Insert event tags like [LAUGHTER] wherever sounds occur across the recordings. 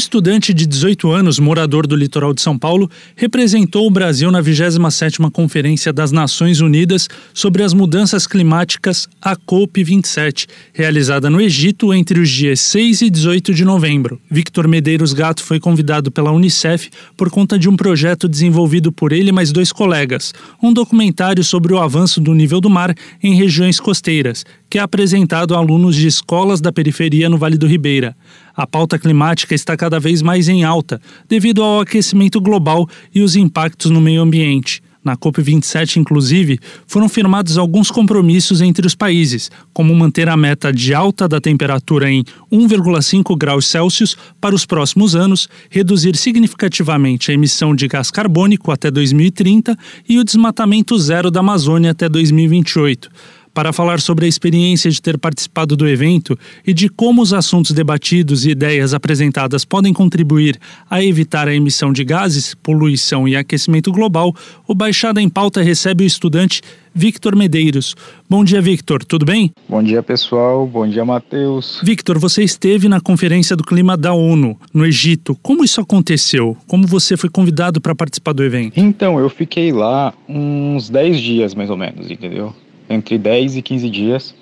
Estudante de 18 anos, morador do litoral de São Paulo, representou o Brasil na 27ª Conferência das Nações Unidas sobre as Mudanças Climáticas, a COP27, realizada no Egito entre os dias 6 e 18 de novembro. Victor Medeiros Gato foi convidado pela Unicef por conta de um projeto desenvolvido por ele e mais dois colegas, um documentário sobre o avanço do nível do mar em regiões costeiras, que é apresentado a alunos de escolas da periferia no Vale do Ribeira. A pauta climática está cada vez mais em alta devido ao aquecimento global e os impactos no meio ambiente. Na COP27, inclusive, foram firmados alguns compromissos entre os países, como manter a meta de alta da temperatura em 1,5 graus Celsius para os próximos anos, reduzir significativamente a emissão de gás carbônico até 2030 e o desmatamento zero da Amazônia até 2028 para falar sobre a experiência de ter participado do evento e de como os assuntos debatidos e ideias apresentadas podem contribuir a evitar a emissão de gases, poluição e aquecimento global, o Baixada em Pauta recebe o estudante Victor Medeiros. Bom dia, Victor, tudo bem? Bom dia, pessoal. Bom dia, Matheus. Victor, você esteve na Conferência do Clima da ONU, no Egito. Como isso aconteceu? Como você foi convidado para participar do evento? Então, eu fiquei lá uns 10 dias, mais ou menos, entendeu? Entre 10 e 15 dias.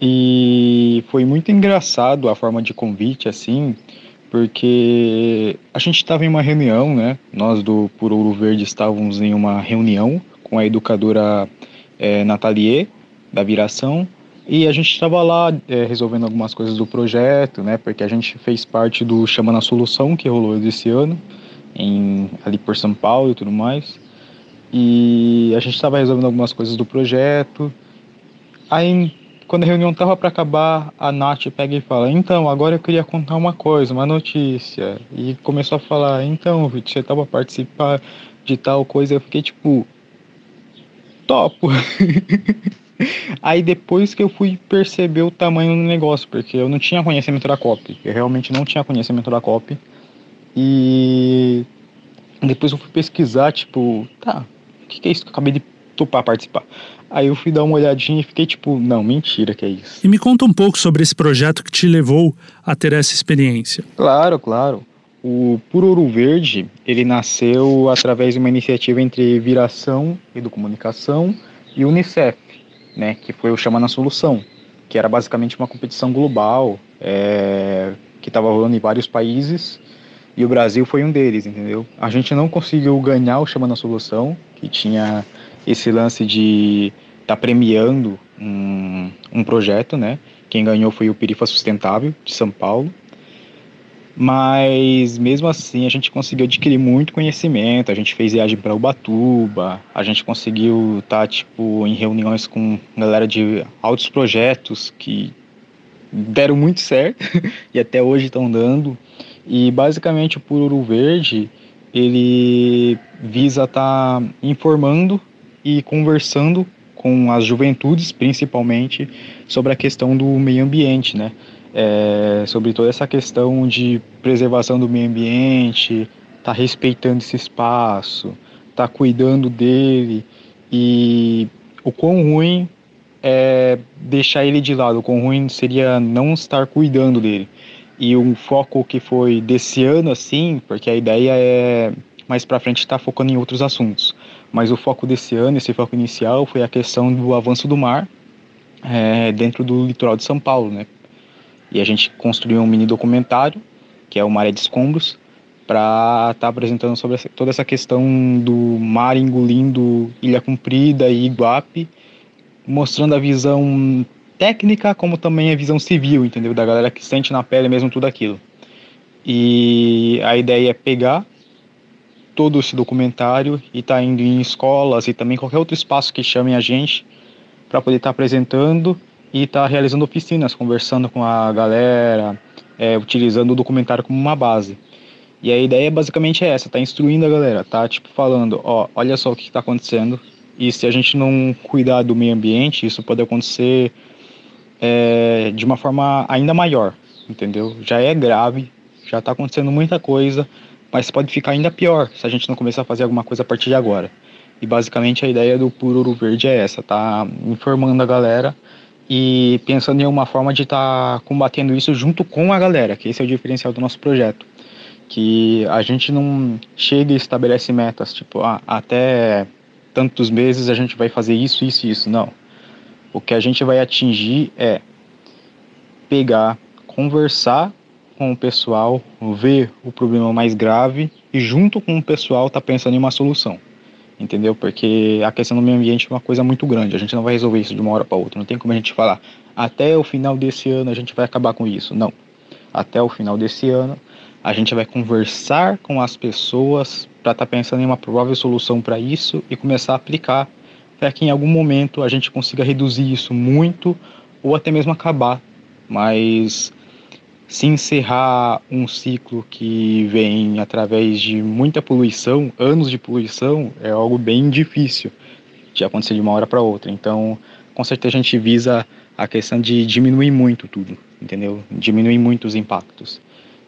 E foi muito engraçado a forma de convite, assim, porque a gente estava em uma reunião, né? Nós do Por Ouro Verde estávamos em uma reunião com a educadora é, Nathalie, da Viração, e a gente estava lá é, resolvendo algumas coisas do projeto, né? Porque a gente fez parte do Chama na Solução, que rolou esse ano, em, ali por São Paulo e tudo mais. E a gente estava resolvendo algumas coisas do projeto. Aí, quando a reunião estava para acabar, a Nath pega e fala: Então, agora eu queria contar uma coisa, uma notícia. E começou a falar: Então, Vitor, você estava participar de tal coisa. Eu fiquei tipo: Topo. [LAUGHS] Aí depois que eu fui perceber o tamanho do negócio, porque eu não tinha conhecimento da COP, eu realmente não tinha conhecimento da COP. E depois eu fui pesquisar, tipo, tá, que, que é isso que eu acabei de topar participar? Aí eu fui dar uma olhadinha e fiquei tipo, não, mentira que é isso. E me conta um pouco sobre esse projeto que te levou a ter essa experiência. Claro, claro. O Por Ouro Verde, ele nasceu através de uma iniciativa entre Viração Educomunicação e Unicef, né, que foi o Chama na Solução, que era basicamente uma competição global é, que estava rolando em vários países e o Brasil foi um deles, entendeu? A gente não conseguiu ganhar o Chama na Solução, que tinha esse lance de estar tá premiando um, um projeto, né? Quem ganhou foi o Perifa Sustentável, de São Paulo. Mas mesmo assim a gente conseguiu adquirir muito conhecimento. A gente fez viagem para Ubatuba, a gente conseguiu estar tá, tipo em reuniões com galera de altos projetos que deram muito certo [LAUGHS] e até hoje estão dando. E basicamente o Pururu Verde ele visa estar tá informando e conversando com as juventudes, principalmente, sobre a questão do meio ambiente, né? É, sobre toda essa questão de preservação do meio ambiente, tá respeitando esse espaço, tá cuidando dele e o quão ruim é deixar ele de lado, o quão ruim seria não estar cuidando dele. E um foco que foi desse ano, assim, porque a ideia é mais para frente estar tá focando em outros assuntos. Mas o foco desse ano, esse foco inicial, foi a questão do avanço do mar é, dentro do litoral de São Paulo, né? E a gente construiu um mini documentário, que é o Maré de Escombros, para estar tá apresentando sobre essa, toda essa questão do mar engolindo Ilha Comprida e Iguape, mostrando a visão técnica como também a visão civil, entendeu? Da galera que sente na pele mesmo tudo aquilo. E a ideia é pegar todo esse documentário e tá indo em escolas e também qualquer outro espaço que chamem a gente para poder estar tá apresentando e estar tá realizando oficinas, conversando com a galera, é, utilizando o documentário como uma base. E a ideia basicamente é essa, tá instruindo a galera, tá tipo falando, ó, olha só o que está acontecendo e se a gente não cuidar do meio ambiente, isso pode acontecer é, de uma forma ainda maior, entendeu? Já é grave, já está acontecendo muita coisa, mas pode ficar ainda pior se a gente não começar a fazer alguma coisa a partir de agora. E basicamente a ideia do Puro Ouro Verde é essa, tá informando a galera e pensando em uma forma de estar tá combatendo isso junto com a galera, que esse é o diferencial do nosso projeto. Que a gente não chega e estabelece metas, tipo, ah, até tantos meses a gente vai fazer isso, isso e isso. Não. O que a gente vai atingir é pegar, conversar com o pessoal, ver o problema mais grave e junto com o pessoal tá pensando em uma solução entendeu? Porque a questão do meio ambiente é uma coisa muito grande, a gente não vai resolver isso de uma hora para outra, não tem como a gente falar, até o final desse ano a gente vai acabar com isso, não. Até o final desse ano a gente vai conversar com as pessoas para estar tá pensando em uma provável solução para isso e começar a aplicar para que em algum momento a gente consiga reduzir isso muito ou até mesmo acabar. Mas se encerrar um ciclo que vem através de muita poluição, anos de poluição, é algo bem difícil de acontecer de uma hora para outra. Então, com certeza a gente visa a questão de diminuir muito tudo, entendeu? Diminuir muito os impactos.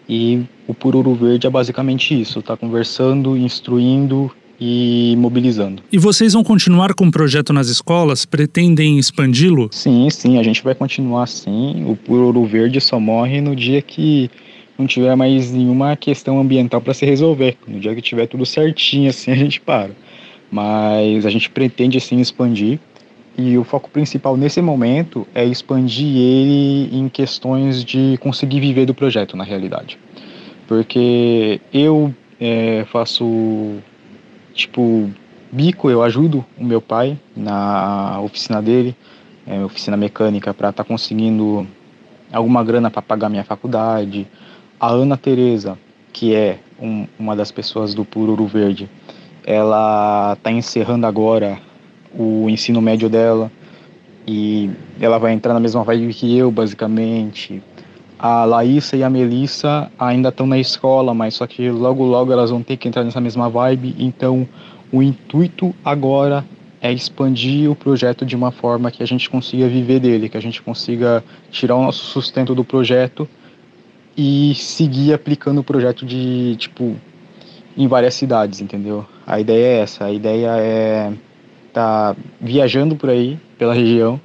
E o Pururu Verde é basicamente isso, tá conversando, instruindo e mobilizando. E vocês vão continuar com o projeto nas escolas? Pretendem expandi-lo? Sim, sim, a gente vai continuar sim. O Puro Verde só morre no dia que não tiver mais nenhuma questão ambiental para se resolver. No dia que tiver tudo certinho, assim, [LAUGHS] a gente para. Mas a gente pretende sim expandir. E o foco principal nesse momento é expandir ele em questões de conseguir viver do projeto, na realidade. Porque eu é, faço tipo, bico, eu ajudo o meu pai na oficina dele, é, oficina mecânica, para estar tá conseguindo alguma grana para pagar minha faculdade. A Ana Teresa, que é um, uma das pessoas do Puro Verde, ela está encerrando agora o ensino médio dela e ela vai entrar na mesma vibe que eu, basicamente. A Laísa e a Melissa ainda estão na escola, mas só que logo logo elas vão ter que entrar nessa mesma vibe. Então, o intuito agora é expandir o projeto de uma forma que a gente consiga viver dele, que a gente consiga tirar o nosso sustento do projeto e seguir aplicando o projeto de tipo em várias cidades, entendeu? A ideia é essa, a ideia é tá viajando por aí pela região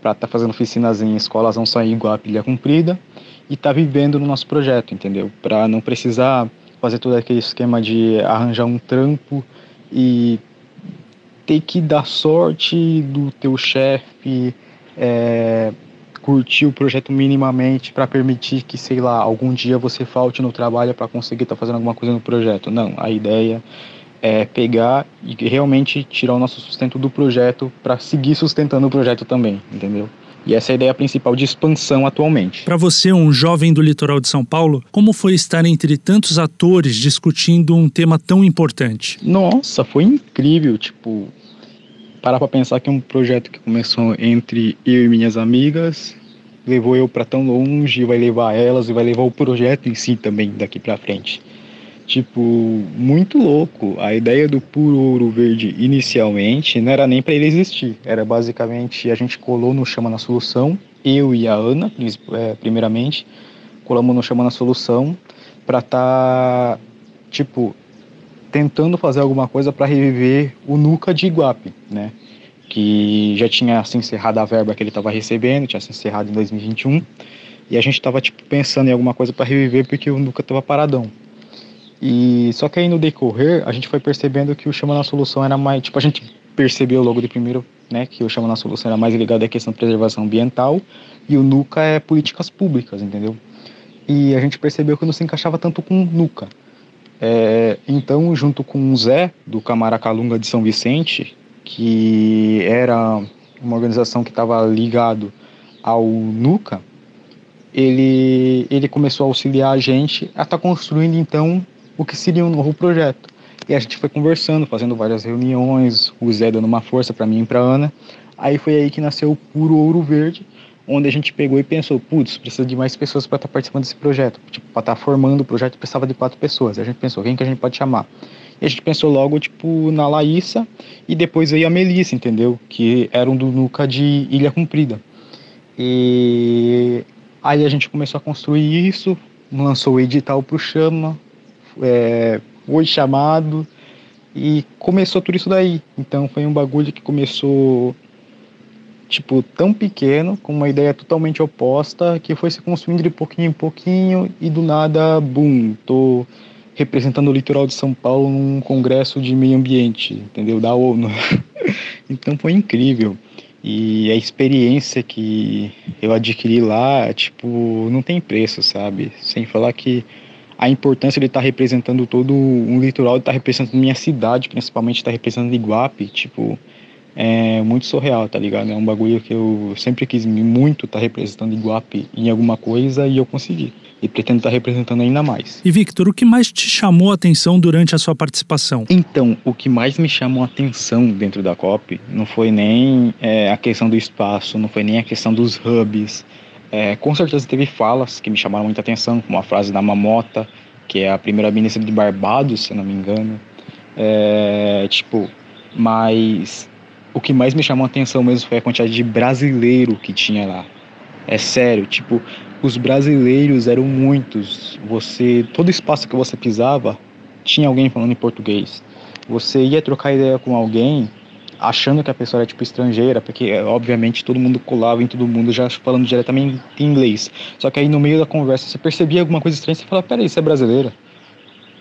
para estar tá fazendo oficinas em escolas não só em Iguape, Ilha Comprida e estar tá vivendo no nosso projeto, entendeu? Para não precisar fazer todo aquele esquema de arranjar um trampo e ter que dar sorte do teu chefe é, curtir o projeto minimamente para permitir que, sei lá, algum dia você falte no trabalho para conseguir estar tá fazendo alguma coisa no projeto. Não, a ideia é pegar e realmente tirar o nosso sustento do projeto para seguir sustentando o projeto também, entendeu? E essa é a ideia principal de expansão atualmente. Para você, um jovem do litoral de São Paulo, como foi estar entre tantos atores discutindo um tema tão importante? Nossa, foi incrível, tipo, parar para pensar que é um projeto que começou entre eu e minhas amigas levou eu para tão longe, vai levar elas e vai levar o projeto em si também daqui para frente. Tipo, muito louco. A ideia do puro ouro verde inicialmente não era nem para ele existir. Era basicamente a gente colou no Chama na Solução, eu e a Ana, é, primeiramente, colamos no Chama na Solução para estar, tá, tipo, tentando fazer alguma coisa para reviver o Nuca de Iguape, né? Que já tinha se encerrado a verba que ele estava recebendo, tinha se encerrado em 2021. E a gente estava tipo pensando em alguma coisa para reviver porque o Nuca estava paradão. E só que aí no decorrer a gente foi percebendo que o chama na solução era mais, tipo a gente percebeu logo de primeiro, né, que o chama na solução era mais ligado à questão de preservação ambiental e o Nuca é políticas públicas, entendeu? E a gente percebeu que não se encaixava tanto com o Nuca. É, então, junto com o Zé do Camaracalunga de São Vicente, que era uma organização que estava ligado ao Nuca, ele, ele começou a auxiliar a gente a estar tá construindo então o que seria um novo projeto. E a gente foi conversando, fazendo várias reuniões, o Zé dando uma força para mim e para Ana. Aí foi aí que nasceu o Puro Ouro Verde, onde a gente pegou e pensou, putz, precisa de mais pessoas para estar tá participando desse projeto. Tipo, para estar tá formando o projeto precisava de quatro pessoas. a gente pensou, quem que a gente pode chamar? E a gente pensou logo, tipo, na Laísa e depois veio a Melissa, entendeu? Que eram do Nuca de Ilha Comprida. E Aí a gente começou a construir isso, lançou o edital pro Chama, é, foi chamado e começou tudo isso daí. Então foi um bagulho que começou tipo tão pequeno, com uma ideia totalmente oposta, que foi se construindo de pouquinho em pouquinho e do nada, bum, tô representando o litoral de São Paulo num congresso de meio ambiente, entendeu? Da ONU. [LAUGHS] então foi incrível. E a experiência que eu adquiri lá, tipo, não tem preço, sabe? Sem falar que a importância de estar tá representando todo um litoral, de estar tá representando minha cidade, principalmente estar tá representando Iguape, tipo, é muito surreal, tá ligado? É um bagulho que eu sempre quis muito estar tá representando Iguape em alguma coisa e eu consegui. E pretendo estar tá representando ainda mais. E Victor, o que mais te chamou a atenção durante a sua participação? Então, o que mais me chamou a atenção dentro da COP não foi nem é, a questão do espaço, não foi nem a questão dos hubs, é, com certeza teve falas que me chamaram muita atenção, como a frase da Mamota, que é a primeira ministra de Barbados, se não me engano. É, tipo, mas o que mais me chamou a atenção mesmo foi a quantidade de brasileiro que tinha lá. É sério, tipo, os brasileiros eram muitos. Você, todo espaço que você pisava, tinha alguém falando em português. Você ia trocar ideia com alguém, achando que a pessoa era tipo estrangeira, porque obviamente todo mundo colava em todo mundo já falando diretamente em inglês. Só que aí no meio da conversa você percebia alguma coisa estranha você falava, peraí, você é brasileira?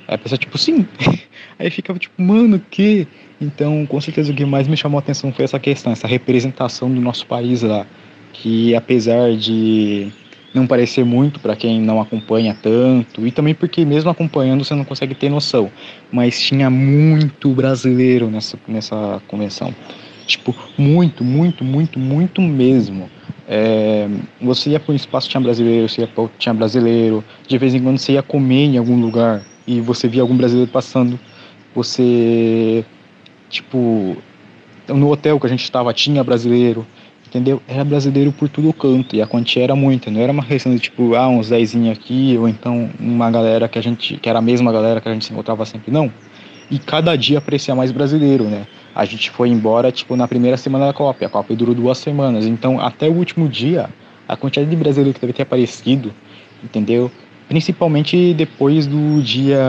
Aí a pessoa tipo, sim. [LAUGHS] aí ficava tipo, mano, que? Então, com certeza o que mais me chamou a atenção foi essa questão, essa representação do nosso país lá, que apesar de não parecer muito para quem não acompanha tanto, e também porque mesmo acompanhando você não consegue ter noção, mas tinha muito brasileiro nessa, nessa convenção. Tipo, muito, muito, muito, muito mesmo. É, você ia para um espaço tinha brasileiro, você ia pra, tinha brasileiro, de vez em quando você ia comer em algum lugar e você via algum brasileiro passando, você, tipo, no hotel que a gente estava tinha brasileiro, entendeu? Era brasileiro por todo canto e a quantia era muita, não era uma questão de tipo, ah, uns dezinho aqui ou então uma galera que a gente, que era a mesma galera que a gente se encontrava sempre, não. E cada dia aparecia mais brasileiro, né? A gente foi embora, tipo, na primeira semana da Copa, a Copa durou duas semanas, então até o último dia, a quantidade de brasileiro que deve ter aparecido, entendeu? Principalmente depois do dia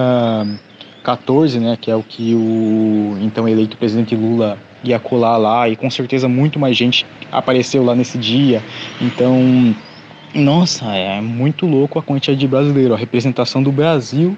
14, né, que é o que o então eleito presidente Lula ia colar lá e com certeza muito mais gente apareceu lá nesse dia. Então, nossa, é muito louco a quantidade de brasileiro, a representação do Brasil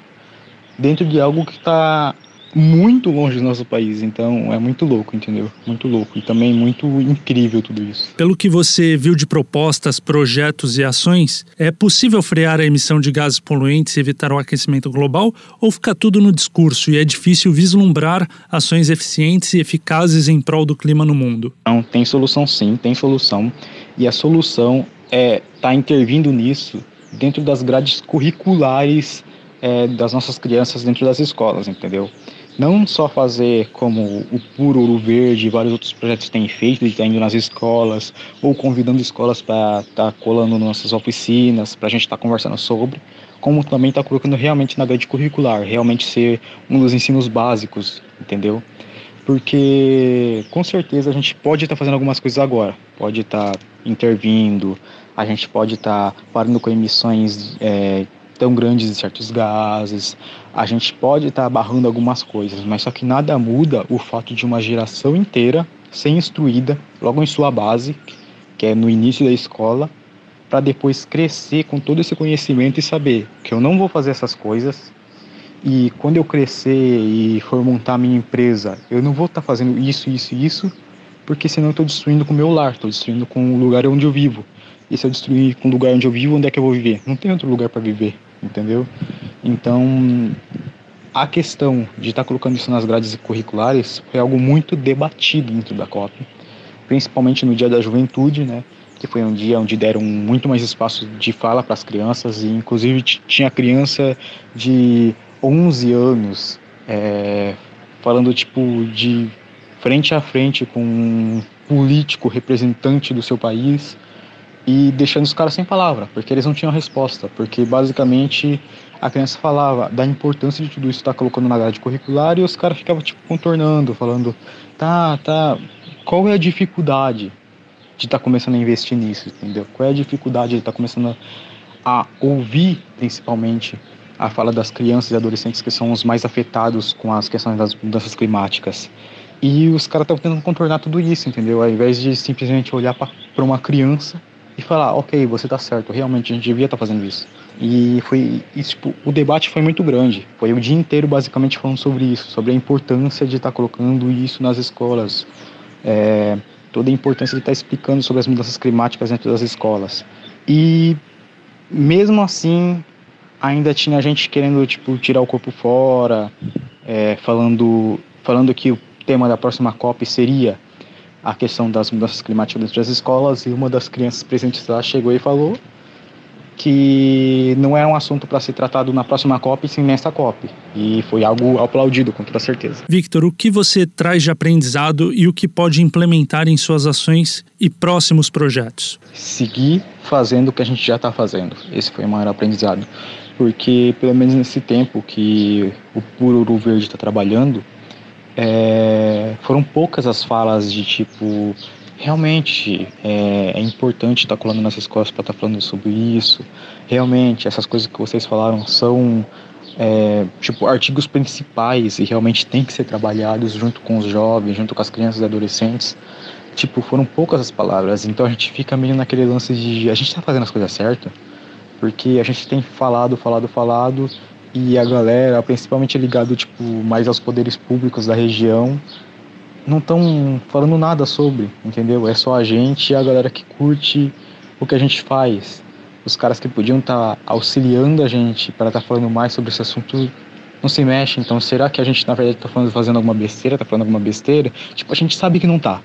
dentro de algo que está muito longe do nosso país. Então é muito louco, entendeu? Muito louco. E também muito incrível tudo isso. Pelo que você viu de propostas, projetos e ações, é possível frear a emissão de gases poluentes e evitar o aquecimento global? Ou fica tudo no discurso e é difícil vislumbrar ações eficientes e eficazes em prol do clima no mundo? Não, tem solução sim, tem solução. E a solução é estar tá intervindo nisso dentro das grades curriculares é, das nossas crianças dentro das escolas, entendeu? Não só fazer como o Puro Ouro Verde e vários outros projetos têm feito, de estar indo nas escolas ou convidando escolas para estar tá colando nas nossas oficinas, para a gente estar tá conversando sobre, como também está colocando realmente na grade curricular, realmente ser um dos ensinos básicos, entendeu? Porque com certeza a gente pode estar tá fazendo algumas coisas agora, pode estar tá intervindo, a gente pode estar tá parando com emissões é, tão grandes de certos gases. A gente pode estar tá barrando algumas coisas, mas só que nada muda o fato de uma geração inteira ser instruída logo em sua base, que é no início da escola, para depois crescer com todo esse conhecimento e saber que eu não vou fazer essas coisas. E quando eu crescer e for montar minha empresa, eu não vou estar tá fazendo isso, isso e isso, porque senão eu estou destruindo com o meu lar, estou destruindo com o lugar onde eu vivo. E se eu destruir com o lugar onde eu vivo, onde é que eu vou viver? Não tem outro lugar para viver entendeu? Então, a questão de estar tá colocando isso nas grades curriculares foi algo muito debatido dentro da COP, principalmente no Dia da Juventude, né? Que foi um dia onde deram muito mais espaço de fala para as crianças e, inclusive, tinha criança de 11 anos é, falando tipo de frente a frente com um político representante do seu país e deixando os caras sem palavra, porque eles não tinham resposta, porque basicamente a criança falava da importância de tudo isso estar tá colocando na grade curricular e os caras ficavam tipo contornando, falando, tá, tá, qual é a dificuldade de estar tá começando a investir nisso, entendeu? Qual é a dificuldade de estar tá começando a ouvir principalmente a fala das crianças e adolescentes que são os mais afetados com as questões das mudanças climáticas. E os caras estão tentando contornar tudo isso, entendeu? Ao invés de simplesmente olhar para uma criança e falar, ok, você está certo, realmente a gente devia estar tá fazendo isso. E foi, tipo, o debate foi muito grande. Foi o dia inteiro basicamente falando sobre isso, sobre a importância de estar tá colocando isso nas escolas, é, toda a importância de estar tá explicando sobre as mudanças climáticas dentro das escolas. E mesmo assim, ainda tinha gente querendo tipo tirar o corpo fora, é, falando falando que o tema da próxima COP seria a questão das mudanças climáticas dentro das escolas e uma das crianças presentes lá chegou e falou que não era um assunto para ser tratado na próxima COP, sim nessa COP. E foi algo aplaudido, com toda certeza. Victor, o que você traz de aprendizado e o que pode implementar em suas ações e próximos projetos? Seguir fazendo o que a gente já está fazendo. Esse foi o maior aprendizado porque pelo menos nesse tempo que o Pururu Verde está trabalhando, é, foram poucas as falas de tipo realmente é, é importante estar tá colando nas escolas para estar tá falando sobre isso. Realmente essas coisas que vocês falaram são é, tipo artigos principais e realmente tem que ser trabalhados junto com os jovens, junto com as crianças e adolescentes. Tipo, foram poucas as palavras, então a gente fica meio naquele lance de a gente está fazendo as coisas certas porque a gente tem falado, falado, falado e a galera, principalmente ligado tipo mais aos poderes públicos da região, não estão falando nada sobre, entendeu? É só a gente e a galera que curte o que a gente faz. Os caras que podiam estar tá auxiliando a gente para estar tá falando mais sobre esse assunto não se mexe. Então, será que a gente na verdade está fazendo alguma besteira? Está falando alguma besteira? Tipo, a gente sabe que não tá,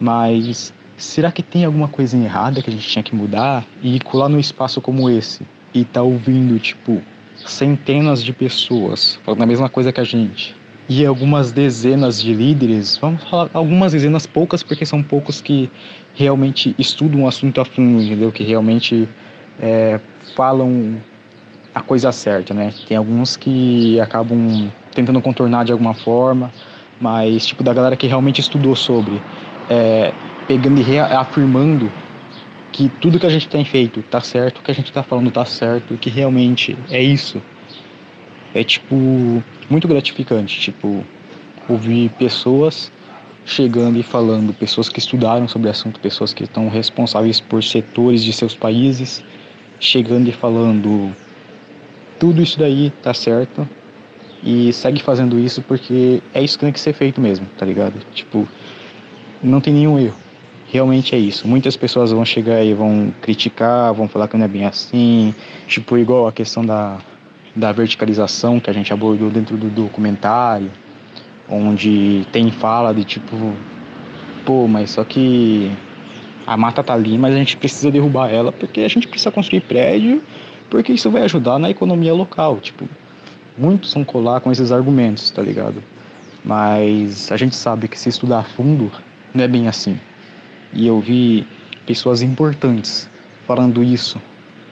mas será que tem alguma coisa errada que a gente tinha que mudar? E colar num espaço como esse e tá ouvindo, tipo, centenas de pessoas falando a mesma coisa que a gente. E algumas dezenas de líderes, vamos falar algumas dezenas, poucas, porque são poucos que realmente estudam o assunto a fundo, entendeu? Que realmente é, falam a coisa certa, né? Tem alguns que acabam tentando contornar de alguma forma, mas tipo da galera que realmente estudou sobre, é, pegando e reafirmando que tudo que a gente tem feito tá certo, que a gente tá falando tá certo, que realmente é isso. É tipo muito gratificante, tipo ouvir pessoas chegando e falando, pessoas que estudaram sobre o assunto, pessoas que estão responsáveis por setores de seus países, chegando e falando tudo isso daí tá certo e segue fazendo isso porque é isso que tem que ser feito mesmo, tá ligado? Tipo, não tem nenhum erro realmente é isso. Muitas pessoas vão chegar e vão criticar, vão falar que não é bem assim, tipo igual a questão da, da verticalização que a gente abordou dentro do documentário, onde tem fala de tipo, pô, mas só que a mata tá ali, mas a gente precisa derrubar ela porque a gente precisa construir prédio, porque isso vai ajudar na economia local, tipo, muitos vão colar com esses argumentos, tá ligado? Mas a gente sabe que se estudar a fundo, não é bem assim e eu vi pessoas importantes falando isso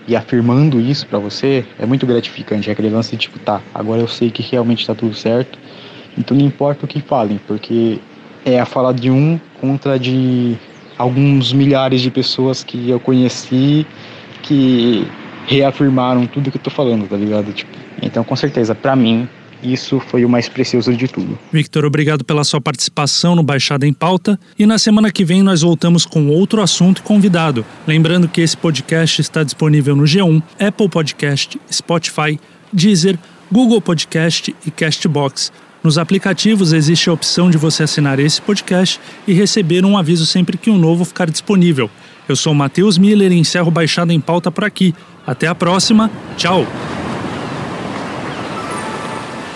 e afirmando isso para você, é muito gratificante. É aquele lance de tipo, tá, agora eu sei que realmente está tudo certo, então não importa o que falem, porque é a fala de um contra de alguns milhares de pessoas que eu conheci que reafirmaram tudo que eu tô falando, tá ligado? Tipo, então, com certeza, para mim, isso foi o mais precioso de tudo. Victor, obrigado pela sua participação no Baixada em Pauta. E na semana que vem nós voltamos com outro assunto convidado. Lembrando que esse podcast está disponível no G1, Apple Podcast, Spotify, Deezer, Google Podcast e Castbox. Nos aplicativos existe a opção de você assinar esse podcast e receber um aviso sempre que um novo ficar disponível. Eu sou Matheus Miller e encerro Baixada em Pauta por aqui. Até a próxima. Tchau!